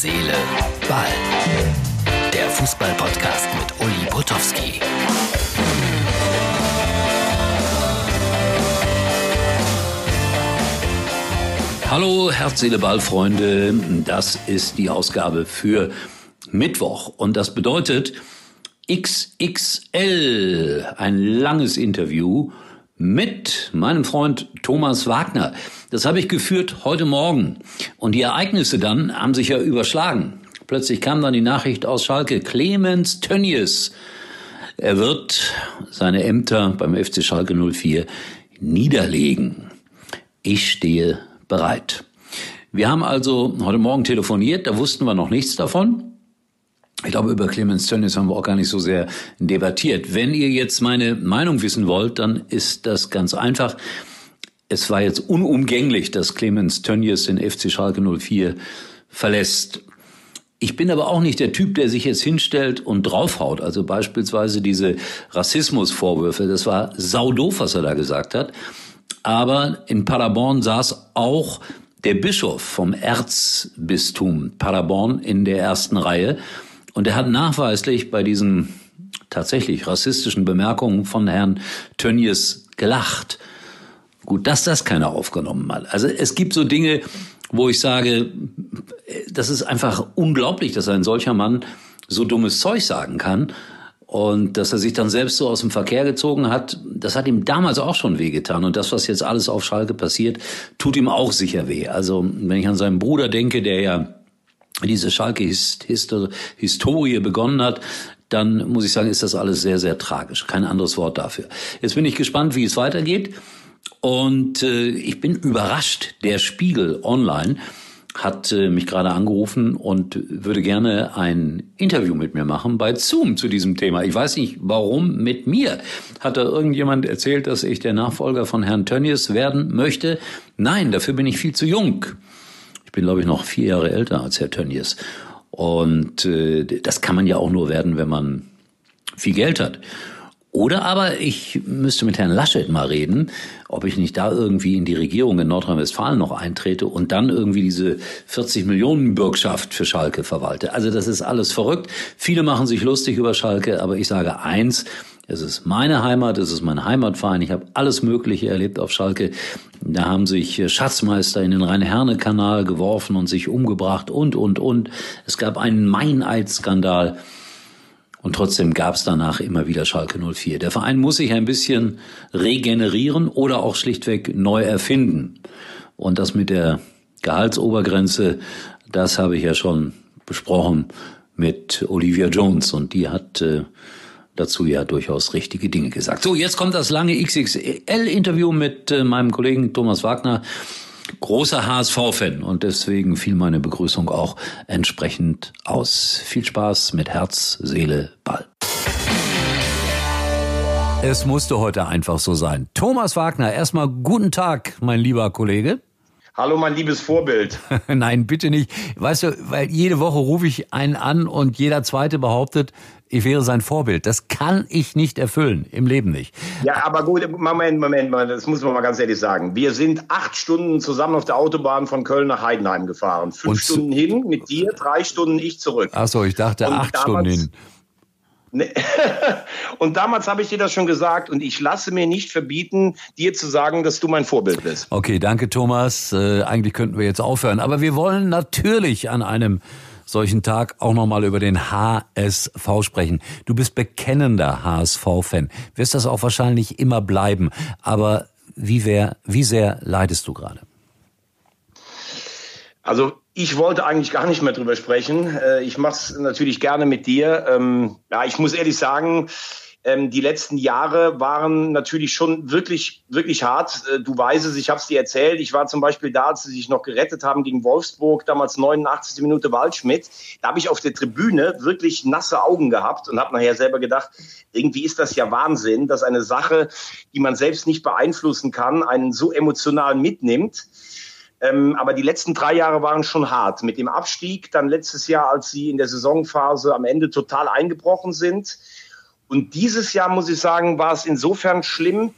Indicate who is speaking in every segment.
Speaker 1: Seele, Ball. Der Fußball-Podcast mit Uli Potowski. Hallo, Herz, Seele, Ball, Freunde. Das ist die Ausgabe für Mittwoch. Und das bedeutet XXL. Ein langes Interview mit meinem Freund Thomas Wagner. Das habe ich geführt heute Morgen. Und die Ereignisse dann haben sich ja überschlagen. Plötzlich kam dann die Nachricht aus Schalke, Clemens Tönnies. Er wird seine Ämter beim FC Schalke 04 niederlegen. Ich stehe bereit. Wir haben also heute Morgen telefoniert, da wussten wir noch nichts davon. Ich glaube, über Clemens Tönnies haben wir auch gar nicht so sehr debattiert. Wenn ihr jetzt meine Meinung wissen wollt, dann ist das ganz einfach. Es war jetzt unumgänglich, dass Clemens Tönnies den FC Schalke 04 verlässt. Ich bin aber auch nicht der Typ, der sich jetzt hinstellt und draufhaut. Also beispielsweise diese Rassismusvorwürfe. Das war saudoof, was er da gesagt hat. Aber in Paderborn saß auch der Bischof vom Erzbistum Paderborn in der ersten Reihe. Und er hat nachweislich bei diesen tatsächlich rassistischen Bemerkungen von Herrn Tönnies gelacht. Gut, dass das keiner aufgenommen hat. Also es gibt so Dinge, wo ich sage, das ist einfach unglaublich, dass ein solcher Mann so dummes Zeug sagen kann. Und dass er sich dann selbst so aus dem Verkehr gezogen hat, das hat ihm damals auch schon wehgetan. Und das, was jetzt alles auf Schalke passiert, tut ihm auch sicher weh. Also wenn ich an seinen Bruder denke, der ja diese Schalke-Historie begonnen hat, dann muss ich sagen, ist das alles sehr, sehr tragisch. Kein anderes Wort dafür. Jetzt bin ich gespannt, wie es weitergeht. Und äh, ich bin überrascht. Der Spiegel Online hat äh, mich gerade angerufen und würde gerne ein Interview mit mir machen bei Zoom zu diesem Thema. Ich weiß nicht, warum mit mir. Hat da irgendjemand erzählt, dass ich der Nachfolger von Herrn Tönnies werden möchte? Nein, dafür bin ich viel zu jung. Ich bin, glaube ich, noch vier Jahre älter als Herr Tönnies. Und äh, das kann man ja auch nur werden, wenn man viel Geld hat. Oder aber ich müsste mit Herrn Laschet mal reden, ob ich nicht da irgendwie in die Regierung in Nordrhein-Westfalen noch eintrete und dann irgendwie diese 40 Millionen Bürgschaft für Schalke verwalte. Also das ist alles verrückt. Viele machen sich lustig über Schalke, aber ich sage eins, es ist meine Heimat, es ist mein Heimatverein. Ich habe alles Mögliche erlebt auf Schalke. Da haben sich Schatzmeister in den Rhein-Herne-Kanal geworfen und sich umgebracht und, und, und. Es gab einen Meineidsskandal. Und trotzdem gab es danach immer wieder Schalke 04. Der Verein muss sich ein bisschen regenerieren oder auch schlichtweg neu erfinden. Und das mit der Gehaltsobergrenze, das habe ich ja schon besprochen mit Olivia Jones. Und die hat äh, dazu ja durchaus richtige Dinge gesagt. So, jetzt kommt das lange XXL-Interview mit äh, meinem Kollegen Thomas Wagner. Großer HSV-Fan und deswegen fiel meine Begrüßung auch entsprechend aus. Viel Spaß mit Herz, Seele, Ball. Es musste heute einfach so sein. Thomas Wagner, erstmal guten Tag, mein lieber Kollege.
Speaker 2: Hallo, mein liebes Vorbild.
Speaker 1: Nein, bitte nicht. Weißt du, weil jede Woche rufe ich einen an und jeder zweite behauptet, ich wäre sein Vorbild. Das kann ich nicht erfüllen, im Leben nicht.
Speaker 2: Ja, aber gut, Moment, Moment, Moment, das muss man mal ganz ehrlich sagen. Wir sind acht Stunden zusammen auf der Autobahn von Köln nach Heidenheim gefahren. Fünf und Stunden hin mit dir, drei Stunden ich zurück.
Speaker 1: Ach so, ich dachte und acht Stunden hin.
Speaker 2: Ne. und damals habe ich dir das schon gesagt und ich lasse mir nicht verbieten, dir zu sagen, dass du mein Vorbild bist.
Speaker 1: Okay, danke Thomas. Äh, eigentlich könnten wir jetzt aufhören, aber wir wollen natürlich an einem solchen Tag auch nochmal über den HSV sprechen. Du bist bekennender HSV-Fan, wirst das auch wahrscheinlich immer bleiben, aber wie, wer, wie sehr leidest du gerade?
Speaker 2: Also ich wollte eigentlich gar nicht mehr drüber sprechen. Äh, ich mache es natürlich gerne mit dir. Ähm, ja, ich muss ehrlich sagen, ähm, die letzten Jahre waren natürlich schon wirklich, wirklich hart. Äh, du weißt es, ich habe es dir erzählt. Ich war zum Beispiel da, als sie sich noch gerettet haben gegen Wolfsburg, damals 89. Minute Waldschmidt. Da habe ich auf der Tribüne wirklich nasse Augen gehabt und habe nachher selber gedacht, irgendwie ist das ja Wahnsinn, dass eine Sache, die man selbst nicht beeinflussen kann, einen so emotional mitnimmt. Ähm, aber die letzten drei Jahre waren schon hart. Mit dem Abstieg, dann letztes Jahr, als sie in der Saisonphase am Ende total eingebrochen sind. Und dieses Jahr, muss ich sagen, war es insofern schlimm,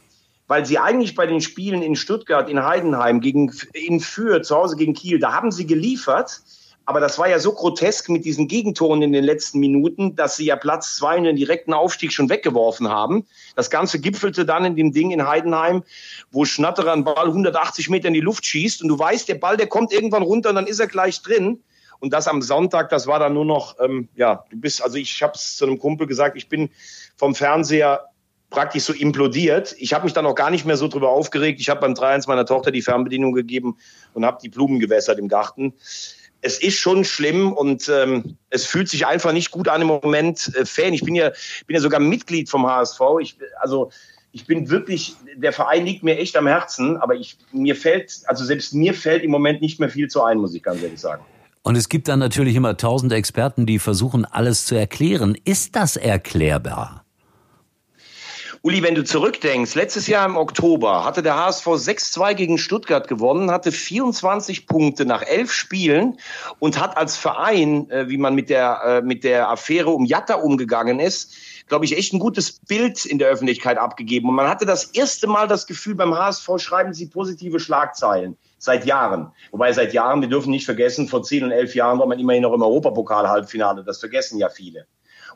Speaker 2: weil sie eigentlich bei den Spielen in Stuttgart, in Heidenheim, gegen, in Fürth, zu Hause gegen Kiel, da haben sie geliefert. Aber das war ja so grotesk mit diesen Gegentoren in den letzten Minuten, dass sie ja Platz zwei in den direkten Aufstieg schon weggeworfen haben. Das Ganze gipfelte dann in dem Ding in Heidenheim, wo Schnatterer einen Ball 180 Meter in die Luft schießt und du weißt, der Ball, der kommt irgendwann runter und dann ist er gleich drin. Und das am Sonntag, das war dann nur noch, ähm, ja, du bist, also ich habe es zu einem Kumpel gesagt, ich bin vom Fernseher praktisch so implodiert. Ich habe mich dann auch gar nicht mehr so drüber aufgeregt. Ich habe beim 3-1 meiner Tochter die Fernbedienung gegeben und habe die Blumen gewässert im Garten es ist schon schlimm und ähm, es fühlt sich einfach nicht gut an im Moment. Äh, Fan, ich bin ja, bin ja sogar Mitglied vom HSV. Ich, also ich bin wirklich, der Verein liegt mir echt am Herzen, aber ich, mir fällt, also selbst mir fällt im Moment nicht mehr viel zu ein, muss ich ganz ehrlich sagen.
Speaker 1: Und es gibt dann natürlich immer tausend Experten, die versuchen, alles zu erklären. Ist das erklärbar?
Speaker 2: Uli, wenn du zurückdenkst, letztes Jahr im Oktober hatte der HSV 6-2 gegen Stuttgart gewonnen, hatte 24 Punkte nach elf Spielen und hat als Verein, äh, wie man mit der, äh, mit der Affäre um Jatta umgegangen ist, glaube ich, echt ein gutes Bild in der Öffentlichkeit abgegeben. Und man hatte das erste Mal das Gefühl, beim HSV schreiben sie positive Schlagzeilen seit Jahren. Wobei seit Jahren, wir dürfen nicht vergessen, vor zehn und elf Jahren war man immerhin noch im Europapokal-Halbfinale. Das vergessen ja viele.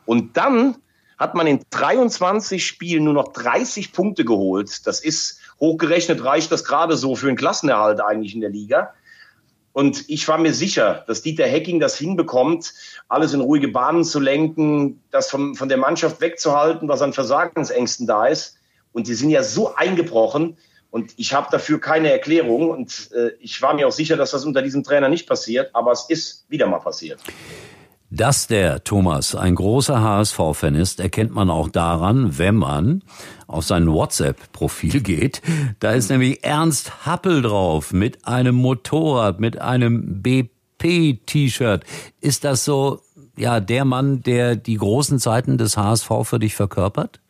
Speaker 2: Und dann hat man in 23 Spielen nur noch 30 Punkte geholt. Das ist hochgerechnet, reicht das gerade so für einen Klassenerhalt eigentlich in der Liga. Und ich war mir sicher, dass Dieter Hecking das hinbekommt, alles in ruhige Bahnen zu lenken, das von, von der Mannschaft wegzuhalten, was an Versagensängsten da ist. Und die sind ja so eingebrochen. Und ich habe dafür keine Erklärung. Und äh, ich war mir auch sicher, dass das unter diesem Trainer nicht passiert. Aber es ist wieder mal passiert.
Speaker 1: Dass der Thomas ein großer HSV-Fan ist, erkennt man auch daran, wenn man auf sein WhatsApp-Profil geht. Da ist nämlich Ernst Happel drauf mit einem Motorrad, mit einem BP-T-Shirt. Ist das so, ja, der Mann, der die großen Zeiten des HSV für dich verkörpert?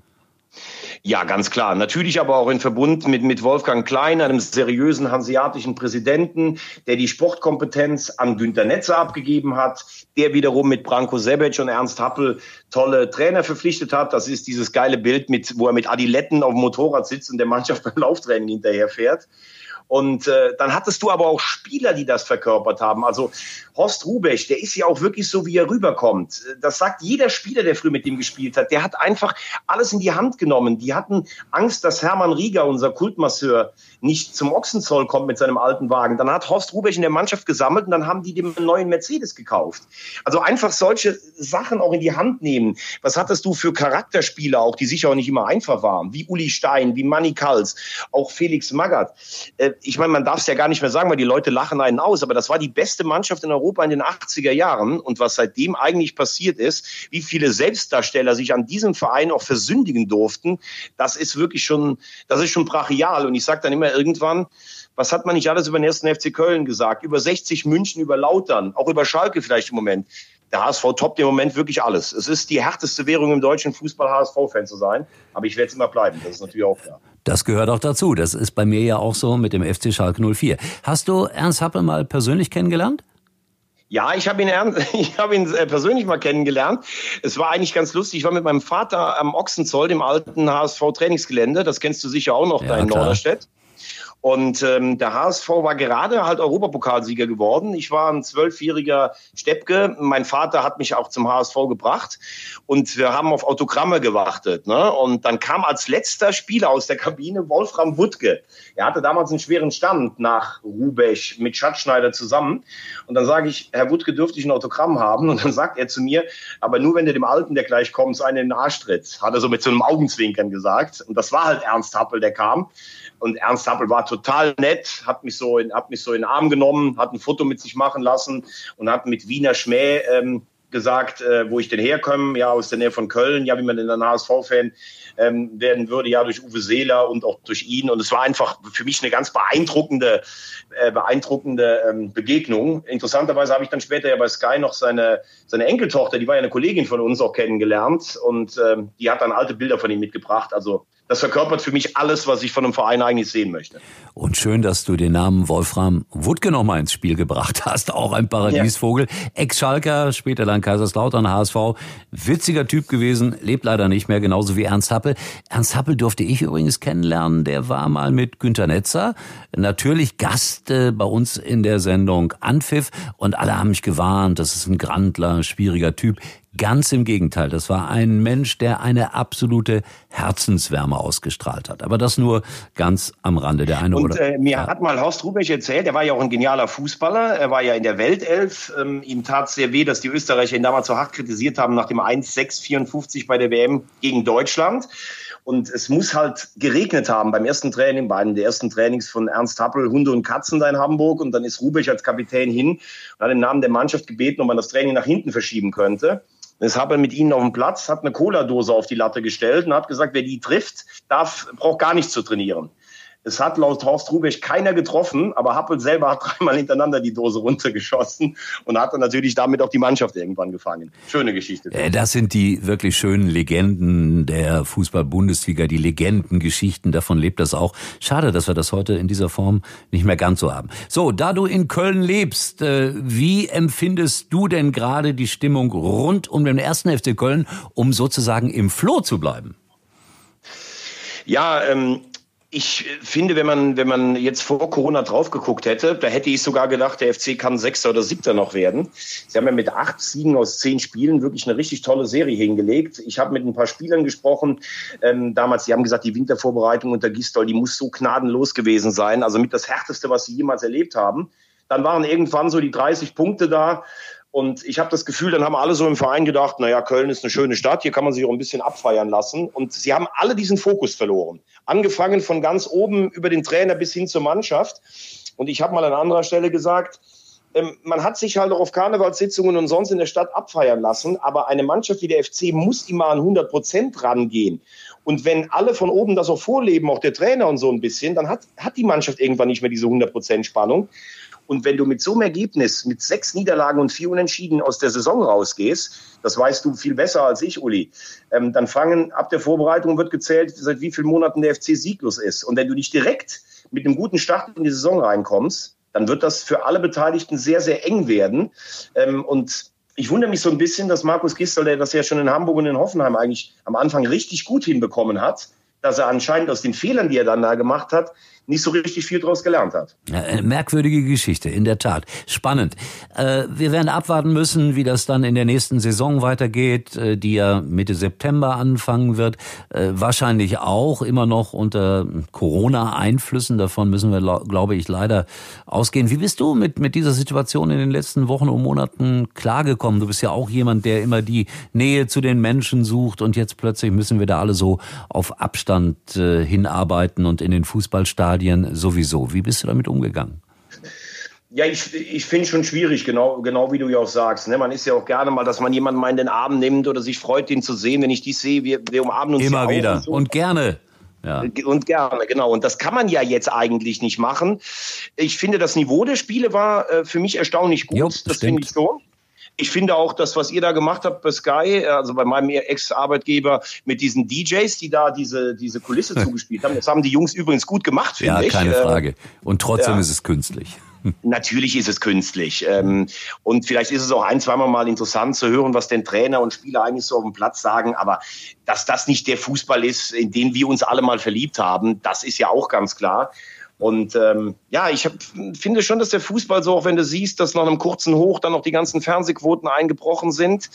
Speaker 2: Ja, ganz klar. Natürlich aber auch in Verbund mit, mit Wolfgang Klein, einem seriösen hanseatischen Präsidenten, der die Sportkompetenz an Günter Netzer abgegeben hat, der wiederum mit Branko Sebec und Ernst Happel tolle Trainer verpflichtet hat. Das ist dieses geile Bild, mit, wo er mit Adiletten auf dem Motorrad sitzt und der Mannschaft beim Lauftraining hinterher fährt. Und äh, dann hattest du aber auch Spieler, die das verkörpert haben. Also Horst Rubech, der ist ja auch wirklich so, wie er rüberkommt. Das sagt jeder Spieler, der früher mit ihm gespielt hat. Der hat einfach alles in die Hand genommen. Die hatten Angst, dass Hermann Rieger, unser Kultmasseur, nicht zum Ochsenzoll kommt mit seinem alten Wagen. Dann hat Horst Rubech in der Mannschaft gesammelt und dann haben die dem neuen Mercedes gekauft. Also einfach solche Sachen auch in die Hand nehmen. Was hattest du für Charakterspieler auch, die sicher auch nicht immer einfach waren? Wie Uli Stein, wie Manny Kals, auch Felix Magath. Äh, ich meine, man darf es ja gar nicht mehr sagen, weil die Leute lachen einen aus, aber das war die beste Mannschaft in Europa in den 80er Jahren. Und was seitdem eigentlich passiert ist, wie viele Selbstdarsteller sich an diesem Verein auch versündigen durften, das ist wirklich schon, das ist schon brachial. Und ich sage dann immer irgendwann, was hat man nicht alles über den ersten FC Köln gesagt? Über 60 München, über Lautern, auch über Schalke vielleicht im Moment der HSV toppt im Moment wirklich alles. Es ist die härteste Währung im deutschen Fußball, HSV-Fan zu sein. Aber ich werde es immer bleiben. Das ist natürlich auch klar.
Speaker 1: Das gehört auch dazu. Das ist bei mir ja auch so mit dem FC Schalke 04. Hast du Ernst Happel mal persönlich kennengelernt?
Speaker 2: Ja, ich habe ihn, ich hab ihn äh, persönlich mal kennengelernt. Es war eigentlich ganz lustig. Ich war mit meinem Vater am Ochsenzoll, dem alten HSV-Trainingsgelände. Das kennst du sicher auch noch ja, da in klar. Norderstedt. Und ähm, der HSV war gerade halt Europapokalsieger geworden. Ich war ein zwölfjähriger Steppke. Mein Vater hat mich auch zum HSV gebracht und wir haben auf Autogramme gewartet. Ne? Und dann kam als letzter Spieler aus der Kabine Wolfram Wuttke. Er hatte damals einen schweren Stand nach Rubech mit Schatzschneider zusammen. Und dann sage ich, Herr Wuttke, dürfte ich ein Autogramm haben? Und dann sagt er zu mir, aber nur wenn du dem Alten, der gleich kommt, einen in den Arsch tritt. Hat er so mit so einem Augenzwinkern gesagt. Und das war halt Ernst Happel, der kam. Und Ernst Happel war total nett, hat mich so in, hat mich so in den Arm genommen, hat ein Foto mit sich machen lassen und hat mit Wiener Schmäh ähm, gesagt, äh, wo ich denn herkomme, ja, aus der Nähe von Köln, ja, wie man in der HSV-Fan ähm, werden würde, ja, durch Uwe Seeler und auch durch ihn. Und es war einfach für mich eine ganz beeindruckende, äh, beeindruckende ähm, Begegnung. Interessanterweise habe ich dann später ja bei Sky noch seine, seine Enkeltochter, die war ja eine Kollegin von uns auch kennengelernt und ähm, die hat dann alte Bilder von ihm mitgebracht. Also das verkörpert für mich alles, was ich von einem Verein eigentlich sehen möchte.
Speaker 1: Und schön, dass du den Namen Wolfram Wuttke noch mal ins Spiel gebracht hast. Auch ein Paradiesvogel. Ja. Ex-Schalker, später dann Kaiserslautern, HSV. Witziger Typ gewesen, lebt leider nicht mehr, genauso wie Ernst Happel. Ernst Happel durfte ich übrigens kennenlernen. Der war mal mit Günter Netzer. Natürlich Gast äh, bei uns in der Sendung Anpfiff. Und alle haben mich gewarnt, das ist ein Grandler, schwieriger Typ. Ganz im Gegenteil, das war ein Mensch, der eine absolute Herzenswärme ausgestrahlt hat. Aber das nur ganz am Rande der eine
Speaker 2: Und,
Speaker 1: oder.
Speaker 2: Äh, mir ja. hat mal Horst Rubech erzählt, er war ja auch ein genialer Fußballer, er war ja in der Weltelf. Ähm, ihm tat sehr weh, dass die Österreicher ihn damals so hart kritisiert haben nach dem 1-6-54 bei der WM gegen Deutschland. Und es muss halt geregnet haben beim ersten Training, bei einem der ersten Trainings von Ernst Happel, Hunde und Katzen da in Hamburg. Und dann ist Rubech als Kapitän hin und hat im Namen der Mannschaft gebeten, ob man das Training nach hinten verschieben könnte. Hat er mit ihnen auf dem Platz, hat eine Cola-Dose auf die Latte gestellt und hat gesagt, wer die trifft, darf, braucht gar nichts zu trainieren. Es hat laut Horst Rubech keiner getroffen, aber Happel selber hat dreimal hintereinander die Dose runtergeschossen und hat dann natürlich damit auch die Mannschaft irgendwann gefangen. Schöne Geschichte.
Speaker 1: Äh, das sind die wirklich schönen Legenden der Fußball-Bundesliga, die Legendengeschichten. Davon lebt das auch. Schade, dass wir das heute in dieser Form nicht mehr ganz so haben. So, da du in Köln lebst, äh, wie empfindest du denn gerade die Stimmung rund um den ersten FC Köln, um sozusagen im Floh zu bleiben?
Speaker 2: Ja, ähm, ich finde, wenn man, wenn man jetzt vor Corona drauf geguckt hätte, da hätte ich sogar gedacht, der FC kann Sechster oder Siebter noch werden. Sie haben ja mit acht Siegen aus zehn Spielen wirklich eine richtig tolle Serie hingelegt. Ich habe mit ein paar Spielern gesprochen, ähm, damals, die haben gesagt, die Wintervorbereitung unter Gistol, die muss so gnadenlos gewesen sein. Also mit das Härteste, was sie jemals erlebt haben. Dann waren irgendwann so die 30 Punkte da. Und ich habe das Gefühl, dann haben alle so im Verein gedacht, naja, Köln ist eine schöne Stadt, hier kann man sich auch ein bisschen abfeiern lassen. Und sie haben alle diesen Fokus verloren. Angefangen von ganz oben über den Trainer bis hin zur Mannschaft. Und ich habe mal an anderer Stelle gesagt, ähm, man hat sich halt auch auf Karnevalssitzungen und sonst in der Stadt abfeiern lassen, aber eine Mannschaft wie der FC muss immer an 100 Prozent rangehen. Und wenn alle von oben das auch vorleben, auch der Trainer und so ein bisschen, dann hat, hat die Mannschaft irgendwann nicht mehr diese 100 Prozent Spannung. Und wenn du mit so einem Ergebnis, mit sechs Niederlagen und vier Unentschieden aus der Saison rausgehst, das weißt du viel besser als ich, Uli, ähm, dann fangen ab der Vorbereitung wird gezählt, seit wie vielen Monaten der FC sieglos ist. Und wenn du nicht direkt mit einem guten Start in die Saison reinkommst, dann wird das für alle Beteiligten sehr, sehr eng werden. Ähm, und ich wundere mich so ein bisschen, dass Markus Gistel, der das ja schon in Hamburg und in Hoffenheim eigentlich am Anfang richtig gut hinbekommen hat, dass er anscheinend aus den Fehlern, die er dann da gemacht hat, nicht so richtig viel daraus gelernt hat.
Speaker 1: Eine merkwürdige Geschichte, in der Tat. Spannend. Äh, wir werden abwarten müssen, wie das dann in der nächsten Saison weitergeht, äh, die ja Mitte September anfangen wird. Äh, wahrscheinlich auch immer noch unter Corona-Einflüssen. Davon müssen wir, glaube ich, leider ausgehen. Wie bist du mit, mit dieser Situation in den letzten Wochen und Monaten klargekommen? Du bist ja auch jemand, der immer die Nähe zu den Menschen sucht und jetzt plötzlich müssen wir da alle so auf Abstand hinarbeiten und in den Fußballstadien Stadien sowieso. Wie bist du damit umgegangen?
Speaker 2: Ja, ich, ich finde schon schwierig, genau, genau wie du ja auch sagst. Ne? Man ist ja auch gerne mal, dass man jemanden mal in den Arm nimmt oder sich freut, ihn zu sehen. Wenn ich die sehe, wir, wir umarmen uns
Speaker 1: Immer wieder
Speaker 2: und,
Speaker 1: so. und gerne.
Speaker 2: Ja. Und gerne, genau. Und das kann man ja jetzt eigentlich nicht machen. Ich finde, das Niveau der Spiele war äh, für mich erstaunlich gut. Jo, das finde ich schon. Ich finde auch das, was ihr da gemacht habt bei Sky, also bei meinem Ex-Arbeitgeber mit diesen DJs, die da diese, diese Kulisse zugespielt haben. Das haben die Jungs übrigens gut gemacht, finde
Speaker 1: ja,
Speaker 2: ich.
Speaker 1: Ja, keine Frage. Und trotzdem ja. ist es künstlich.
Speaker 2: Natürlich ist es künstlich. Ähm, und vielleicht ist es auch ein, zweimal mal interessant zu hören, was denn Trainer und Spieler eigentlich so auf dem Platz sagen. Aber dass das nicht der Fußball ist, in den wir uns alle mal verliebt haben, das ist ja auch ganz klar. Und ähm, ja, ich hab, finde schon, dass der Fußball so, auch wenn du siehst, dass nach einem kurzen Hoch dann noch die ganzen Fernsehquoten eingebrochen sind.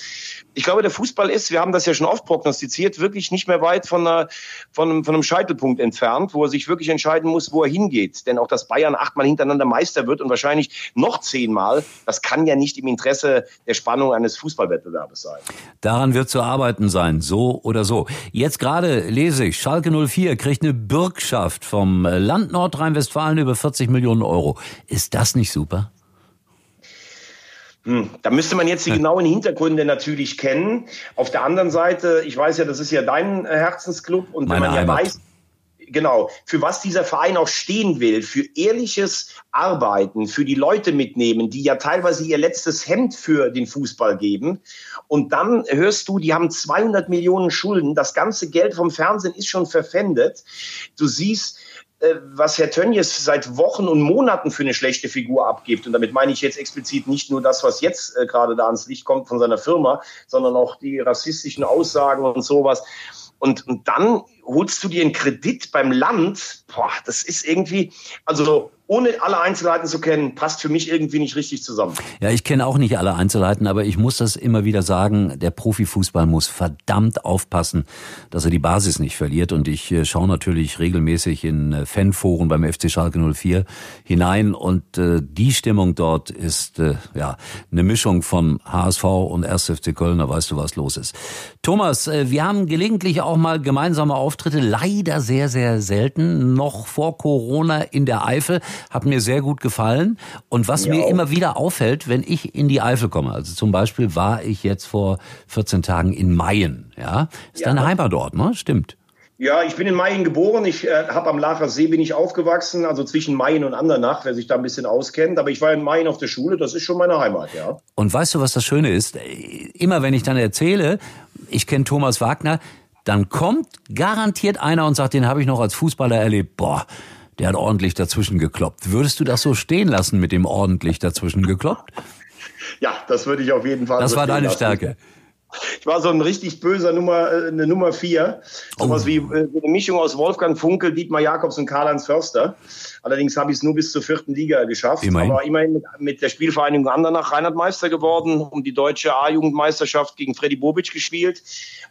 Speaker 2: Ich glaube, der Fußball ist, wir haben das ja schon oft prognostiziert, wirklich nicht mehr weit von, einer, von, einem, von einem Scheitelpunkt entfernt, wo er sich wirklich entscheiden muss, wo er hingeht. Denn auch, dass Bayern achtmal hintereinander Meister wird und wahrscheinlich noch zehnmal, das kann ja nicht im Interesse der Spannung eines Fußballwettbewerbes sein.
Speaker 1: Daran wird zu arbeiten sein, so oder so. Jetzt gerade lese ich, Schalke 04 kriegt eine Bürgschaft vom Land Nordrhein Nordrhein-Westfalen über 40 Millionen Euro. Ist das nicht super?
Speaker 2: Hm, da müsste man jetzt die genauen Hintergründe natürlich kennen. Auf der anderen Seite, ich weiß ja, das ist ja dein Herzensclub und
Speaker 1: Meine
Speaker 2: wenn man
Speaker 1: Heimat.
Speaker 2: ja weiß, genau, für was dieser Verein auch stehen will, für ehrliches Arbeiten, für die Leute mitnehmen, die ja teilweise ihr letztes Hemd für den Fußball geben. Und dann hörst du, die haben 200 Millionen Schulden, das ganze Geld vom Fernsehen ist schon verpfändet. Du siehst, äh, was Herr Tönjes seit Wochen und Monaten für eine schlechte Figur abgibt. Und damit meine ich jetzt explizit nicht nur das, was jetzt äh, gerade da ans Licht kommt von seiner Firma, sondern auch die rassistischen Aussagen und sowas. Und, und dann holst du dir einen Kredit beim Land. Boah, das ist irgendwie, also ohne alle Einzelheiten zu kennen, passt für mich irgendwie nicht richtig zusammen.
Speaker 1: Ja, ich kenne auch nicht alle Einzelheiten, aber ich muss das immer wieder sagen, der Profifußball muss verdammt aufpassen, dass er die Basis nicht verliert. Und ich äh, schaue natürlich regelmäßig in äh, Fanforen beim FC Schalke 04 hinein und äh, die Stimmung dort ist äh, ja eine Mischung von HSV und 1. FC Köln, da weißt du, was los ist. Thomas, äh, wir haben gelegentlich auch mal gemeinsame Auftritte, leider sehr, sehr selten, noch vor Corona in der Eifel hat mir sehr gut gefallen. Und was mir, mir immer wieder auffällt, wenn ich in die Eifel komme, also zum Beispiel war ich jetzt vor 14 Tagen in Mayen, ja, ist ja. deine Heimat dort, ne? Stimmt.
Speaker 2: Ja, ich bin in Mayen geboren. Ich äh, habe am Lacher See bin ich aufgewachsen, also zwischen Mayen und Andernach, wer sich da ein bisschen auskennt. Aber ich war in Mayen auf der Schule, das ist schon meine Heimat, ja.
Speaker 1: Und weißt du, was das Schöne ist? Immer wenn ich dann erzähle, ich kenne Thomas Wagner, dann kommt garantiert einer und sagt, den habe ich noch als Fußballer erlebt. Boah, der hat ordentlich dazwischen gekloppt. Würdest du das so stehen lassen mit dem ordentlich dazwischen gekloppt?
Speaker 2: Ja, das würde ich auf jeden Fall.
Speaker 1: Das so war deine lassen. Stärke.
Speaker 2: Ich war so ein richtig böser Nummer, äh, eine Nummer vier. So was oh. wie äh, eine Mischung aus Wolfgang Funkel, Dietmar Jakobs und Karl-Heinz Förster. Allerdings habe ich es nur bis zur vierten Liga geschafft. Immerhin. Aber immerhin mit, mit der Spielvereinigung Andernach Reinhard Meister geworden, um die deutsche A-Jugendmeisterschaft gegen Freddy Bobic gespielt.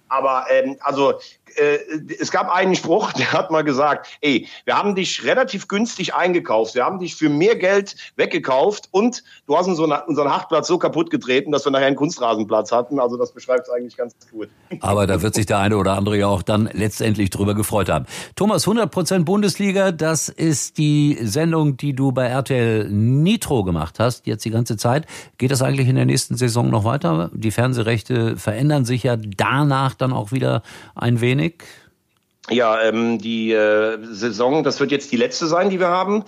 Speaker 2: Aber ähm, also äh, es gab einen Spruch, der hat mal gesagt, ey, wir haben dich relativ günstig eingekauft, wir haben dich für mehr Geld weggekauft und du hast unseren, unseren Hartplatz so kaputt getreten, dass wir nachher einen Kunstrasenplatz hatten. Also das beschreibt es eigentlich ganz gut.
Speaker 1: Aber da wird sich der eine oder andere ja auch dann letztendlich drüber gefreut haben. Thomas, 100% Bundesliga, das ist die Sendung, die du bei RTL Nitro gemacht hast, jetzt die ganze Zeit. Geht das eigentlich in der nächsten Saison noch weiter? Die Fernsehrechte verändern sich ja danach dann auch wieder ein wenig. Dominik?
Speaker 2: Ja, ähm, die äh, Saison, das wird jetzt die letzte sein, die wir haben.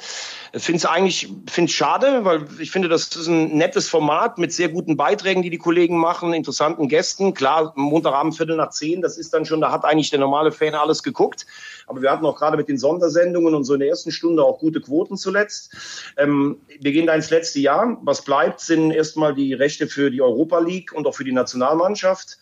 Speaker 2: Finde es eigentlich find's schade, weil ich finde, das ist ein nettes Format mit sehr guten Beiträgen, die die Kollegen machen, interessanten Gästen. Klar, Montagabend Viertel nach zehn, das ist dann schon, da hat eigentlich der normale Fan alles geguckt. Aber wir hatten auch gerade mit den Sondersendungen und so in der ersten Stunde auch gute Quoten zuletzt. Ähm, wir gehen da ins letzte Jahr. Was bleibt, sind erstmal die Rechte für die Europa League und auch für die Nationalmannschaft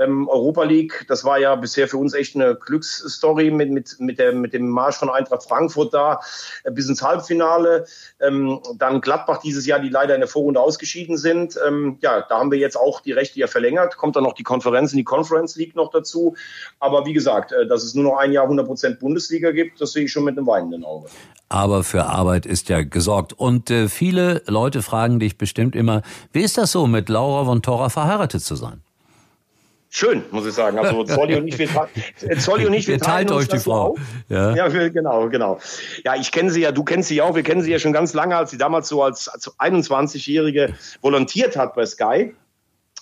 Speaker 2: ähm, Europa League, das war ja bisher für uns echt eine Glücksstory mit, mit, mit, der, mit dem Marsch von Eintracht Frankfurt da äh, bis ins Halbfinale. Ähm, dann Gladbach dieses Jahr, die leider in der Vorrunde ausgeschieden sind. Ähm, ja, da haben wir jetzt auch die Rechte ja verlängert. Kommt dann noch die Konferenz in die Conference League noch dazu. Aber wie gesagt, äh, dass es nur noch ein Jahr 100% Bundesliga gibt, das sehe ich schon mit einem weinenden Auge.
Speaker 1: Aber für Arbeit ist ja gesorgt. Und äh, viele Leute fragen dich bestimmt immer, wie ist das so, mit Laura von Tora verheiratet zu sein?
Speaker 2: Schön, muss ich sagen. Also Zolli und ich, wir, Zolli und ich,
Speaker 1: wir teilen euch die Frau.
Speaker 2: Ja, ja wir, genau, genau. Ja, ich kenne sie ja, du kennst sie auch, wir kennen sie ja schon ganz lange, als sie damals so als, als 21-Jährige volontiert hat bei Sky.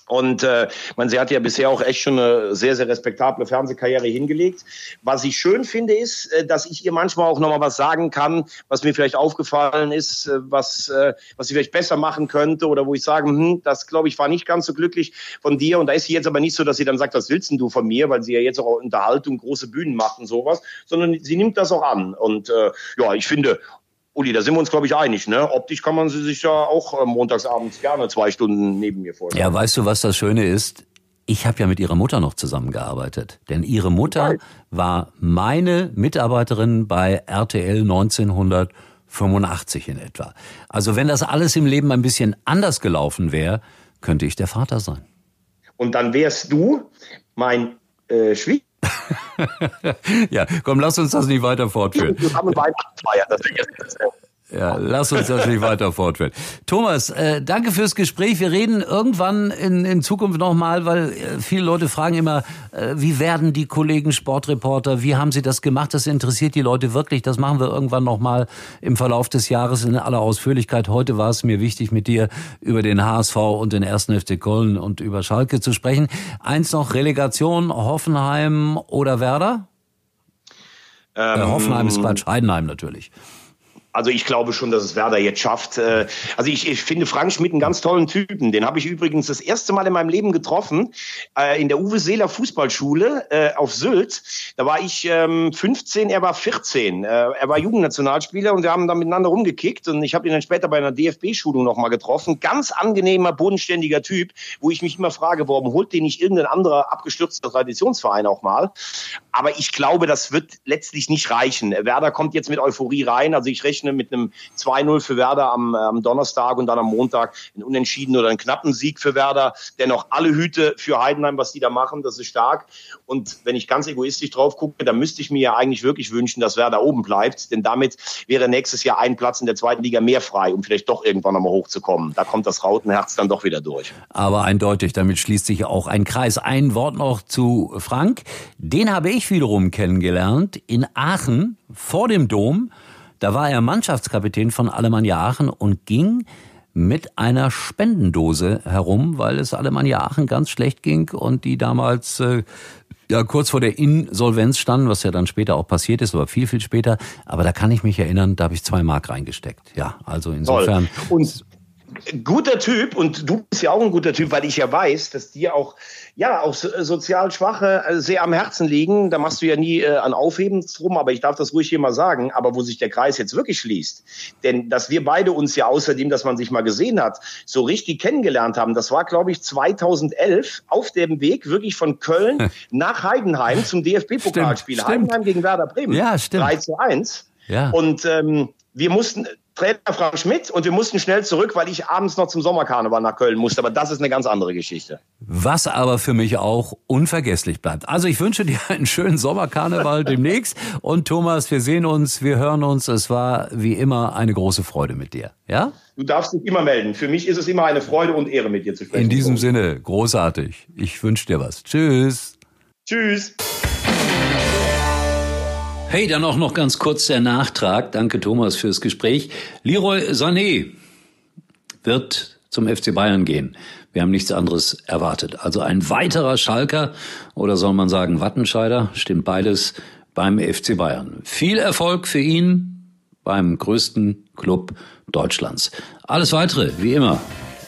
Speaker 2: Und äh, man, sie hat ja bisher auch echt schon eine sehr, sehr respektable Fernsehkarriere hingelegt. Was ich schön finde, ist, äh, dass ich ihr manchmal auch nochmal was sagen kann, was mir vielleicht aufgefallen ist, äh, was, äh, was sie vielleicht besser machen könnte oder wo ich sage, hm, das glaube ich war nicht ganz so glücklich von dir. Und da ist sie jetzt aber nicht so, dass sie dann sagt, was willst denn du von mir, weil sie ja jetzt auch Unterhaltung, große Bühnen macht und sowas, sondern sie nimmt das auch an. Und äh, ja, ich finde, Uli, da sind wir uns, glaube ich, einig. Ne? Optisch kann man sie sich ja auch äh, montagsabends gerne zwei Stunden neben mir vorstellen.
Speaker 1: Ja, weißt du, was das Schöne ist? Ich habe ja mit ihrer Mutter noch zusammengearbeitet. Denn ihre Mutter war meine Mitarbeiterin bei RTL 1985 in etwa. Also wenn das alles im Leben ein bisschen anders gelaufen wäre, könnte ich der Vater sein.
Speaker 2: Und dann wärst du mein äh, Schwieger.
Speaker 1: ja, komm, lass uns das nicht weiter fortführen. Zusammen Weihnachtsfeier, das wir ja, lass uns das nicht weiter fortführen. Thomas, äh, danke fürs Gespräch. Wir reden irgendwann in, in Zukunft nochmal, weil äh, viele Leute fragen immer, äh, wie werden die Kollegen Sportreporter, wie haben sie das gemacht? Das interessiert die Leute wirklich. Das machen wir irgendwann nochmal im Verlauf des Jahres in aller Ausführlichkeit. Heute war es mir wichtig, mit dir über den HSV und den 1. FC Köln und über Schalke zu sprechen. Eins noch, Relegation, Hoffenheim oder Werder? Ähm, Hoffenheim ist Quatsch, Heidenheim natürlich.
Speaker 2: Also ich glaube schon, dass es Werder jetzt schafft. Äh, also ich, ich finde Frank Schmidt einen ganz tollen Typen. Den habe ich übrigens das erste Mal in meinem Leben getroffen äh, in der Uwe Seeler Fußballschule äh, auf Sylt. Da war ich 15, ähm, er war 14. Er war Jugendnationalspieler und wir haben dann miteinander rumgekickt und ich habe ihn dann später bei einer DFB-Schulung nochmal getroffen. Ganz angenehmer, bodenständiger Typ, wo ich mich immer frage, warum holt den nicht irgendein anderer abgestürzter Traditionsverein auch mal? Aber ich glaube, das wird letztlich nicht reichen. Werder kommt jetzt mit Euphorie rein. Also ich rechne rechne mit einem 2-0 für Werder am, am Donnerstag und dann am Montag einen Unentschieden oder einen knappen Sieg für Werder. Dennoch alle Hüte für Heidenheim, was die da machen, das ist stark. Und wenn ich ganz egoistisch drauf gucke, dann müsste ich mir ja eigentlich wirklich wünschen, dass Werder oben bleibt. Denn damit wäre nächstes Jahr ein Platz in der zweiten Liga mehr frei, um vielleicht doch irgendwann nochmal hochzukommen. Da kommt das Rautenherz dann doch wieder durch.
Speaker 1: Aber eindeutig, damit schließt sich auch ein Kreis. Ein Wort noch zu Frank. Den habe ich wiederum kennengelernt in Aachen vor dem Dom. Da war er Mannschaftskapitän von Alemannia Aachen und ging mit einer Spendendose herum, weil es Alemannia Aachen ganz schlecht ging und die damals äh, ja kurz vor der Insolvenz standen, was ja dann später auch passiert ist, aber viel, viel später. Aber da kann ich mich erinnern, da habe ich zwei Mark reingesteckt. Ja, also insofern.
Speaker 2: Toll. Und guter Typ und du bist ja auch ein guter Typ, weil ich ja weiß, dass dir auch ja auch sozial Schwache äh, sehr am Herzen liegen. Da machst du ja nie äh, an Aufheben drum, aber ich darf das ruhig hier mal sagen. Aber wo sich der Kreis jetzt wirklich schließt, denn dass wir beide uns ja außerdem, dass man sich mal gesehen hat, so richtig kennengelernt haben, das war glaube ich 2011 auf dem Weg wirklich von Köln nach Heidenheim zum DFB-Pokalspiel. Heidenheim gegen Werder Bremen.
Speaker 1: Ja, stimmt.
Speaker 2: 3 zu 1. Ja. Und ähm, wir mussten Trainer Frank Schmidt und wir mussten schnell zurück, weil ich abends noch zum Sommerkarneval nach Köln musste. Aber das ist eine ganz andere Geschichte.
Speaker 1: Was aber für mich auch unvergesslich bleibt. Also ich wünsche dir einen schönen Sommerkarneval demnächst. Und Thomas, wir sehen uns, wir hören uns. Es war wie immer eine große Freude mit dir. Ja?
Speaker 2: Du darfst dich immer melden. Für mich ist es immer eine Freude und Ehre, mit dir zu sprechen.
Speaker 1: In diesem Sinne, großartig. Ich wünsche dir was. Tschüss.
Speaker 2: Tschüss.
Speaker 1: Hey, dann auch noch ganz kurz der Nachtrag. Danke Thomas fürs Gespräch. Leroy Sané wird zum FC Bayern gehen. Wir haben nichts anderes erwartet. Also ein weiterer Schalker oder soll man sagen Wattenscheider, stimmt beides beim FC Bayern. Viel Erfolg für ihn beim größten Club Deutschlands. Alles weitere, wie immer,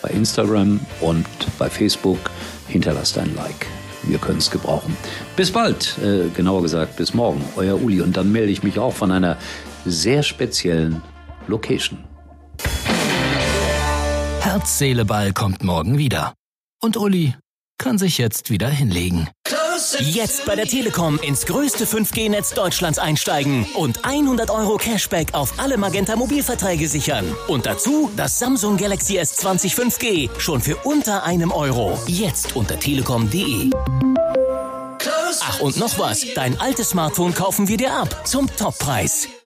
Speaker 1: bei Instagram und bei Facebook. Hinterlasst ein Like. Wir können es gebrauchen. Bis bald, äh, genauer gesagt bis morgen, euer Uli. Und dann melde ich mich auch von einer sehr speziellen Location.
Speaker 3: Herz, Seele, Ball kommt morgen wieder. Und Uli kann sich jetzt wieder hinlegen. Jetzt bei der Telekom ins größte 5G-Netz Deutschlands einsteigen und 100 Euro Cashback auf alle Magenta Mobilverträge sichern. Und dazu das Samsung Galaxy S20 5G schon für unter einem Euro. Jetzt unter telekom.de. Ach und noch was, dein altes Smartphone kaufen wir dir ab zum Toppreis.